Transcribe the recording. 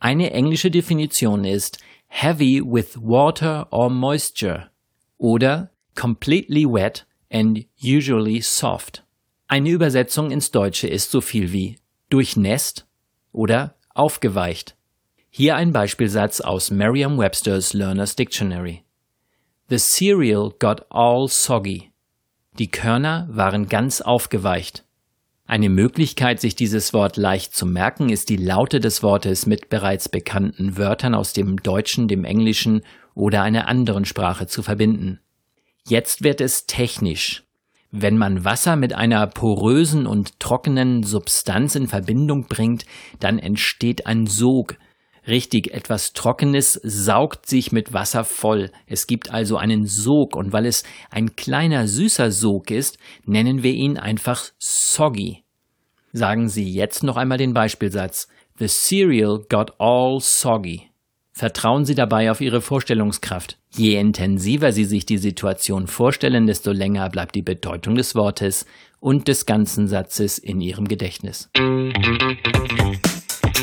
Eine englische Definition ist heavy with water or moisture oder completely wet and usually soft. Eine Übersetzung ins Deutsche ist so viel wie durchnässt oder aufgeweicht. Hier ein Beispielsatz aus Merriam-Webster's Learner's Dictionary. The cereal got all soggy. Die Körner waren ganz aufgeweicht. Eine Möglichkeit, sich dieses Wort leicht zu merken, ist die Laute des Wortes mit bereits bekannten Wörtern aus dem Deutschen, dem Englischen oder einer anderen Sprache zu verbinden. Jetzt wird es technisch. Wenn man Wasser mit einer porösen und trockenen Substanz in Verbindung bringt, dann entsteht ein Sog. Richtig, etwas Trockenes saugt sich mit Wasser voll. Es gibt also einen Sog und weil es ein kleiner süßer Sog ist, nennen wir ihn einfach soggy. Sagen Sie jetzt noch einmal den Beispielsatz. The cereal got all soggy. Vertrauen Sie dabei auf Ihre Vorstellungskraft. Je intensiver Sie sich die Situation vorstellen, desto länger bleibt die Bedeutung des Wortes und des ganzen Satzes in Ihrem Gedächtnis.